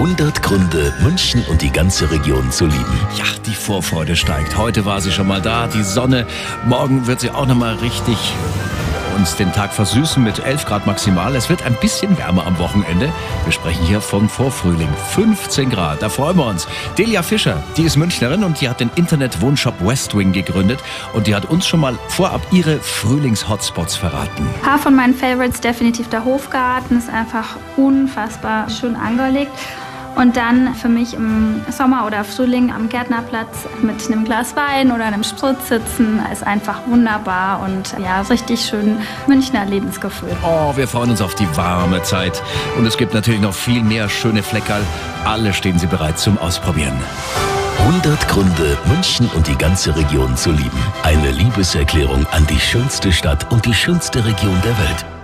100 Gründe, München und die ganze Region zu lieben. Ja, die Vorfreude steigt. Heute war sie schon mal da, die Sonne. Morgen wird sie auch noch mal richtig uns den Tag versüßen mit 11 Grad maximal. Es wird ein bisschen wärmer am Wochenende. Wir sprechen hier vom Vorfrühling. 15 Grad, da freuen wir uns. Delia Fischer, die ist Münchnerin und die hat den Internet-Wohnshop Westwing gegründet und die hat uns schon mal vorab ihre Frühlings-Hotspots verraten. Ein paar von meinen Favorites definitiv der Hofgarten, ist einfach unfassbar schön angelegt. Und dann für mich im Sommer oder Frühling am Gärtnerplatz mit einem Glas Wein oder einem Spritz sitzen ist einfach wunderbar und ja, richtig schön Münchner Lebensgefühl. Oh, wir freuen uns auf die warme Zeit. Und es gibt natürlich noch viel mehr schöne Fleckerl. Alle stehen sie bereit zum Ausprobieren. 100 Gründe, München und die ganze Region zu lieben. Eine Liebeserklärung an die schönste Stadt und die schönste Region der Welt.